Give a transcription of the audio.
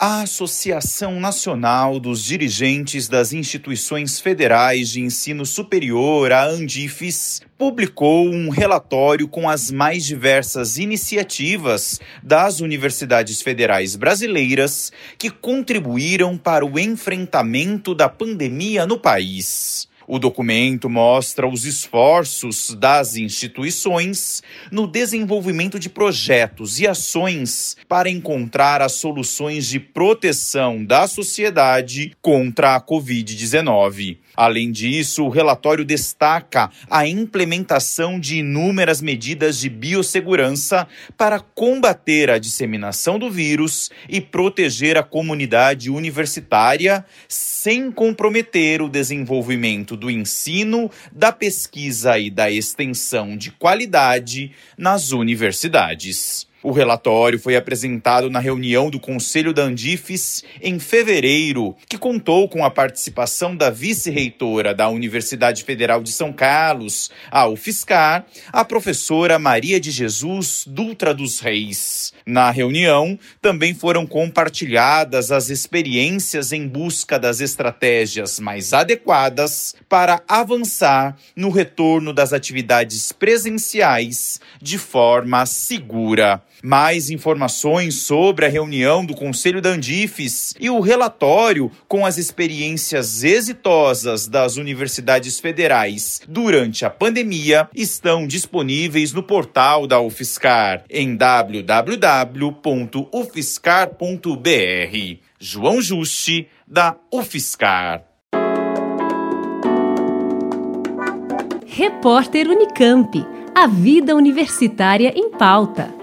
A Associação Nacional dos Dirigentes das Instituições Federais de Ensino Superior, a Andifes, publicou um relatório com as mais diversas iniciativas das universidades federais brasileiras que contribuíram para o enfrentamento da pandemia no país. O documento mostra os esforços das instituições no desenvolvimento de projetos e ações para encontrar as soluções de proteção da sociedade contra a Covid-19. Além disso, o relatório destaca a implementação de inúmeras medidas de biossegurança para combater a disseminação do vírus e proteger a comunidade universitária sem comprometer o desenvolvimento do ensino, da pesquisa e da extensão de qualidade nas universidades. O relatório foi apresentado na reunião do Conselho da Andifes em fevereiro, que contou com a participação da vice-reitora da Universidade Federal de São Carlos, a UFSCar, a professora Maria de Jesus Dutra dos Reis. Na reunião, também foram compartilhadas as experiências em busca das estratégias mais adequadas para avançar no retorno das atividades presenciais de forma segura. Mais informações sobre a reunião do Conselho da Andifes e o relatório com as experiências exitosas das universidades federais durante a pandemia estão disponíveis no portal da UFSCar em www.ufscar.br. João Juste, da UFSCar. Repórter Unicamp. A vida universitária em pauta.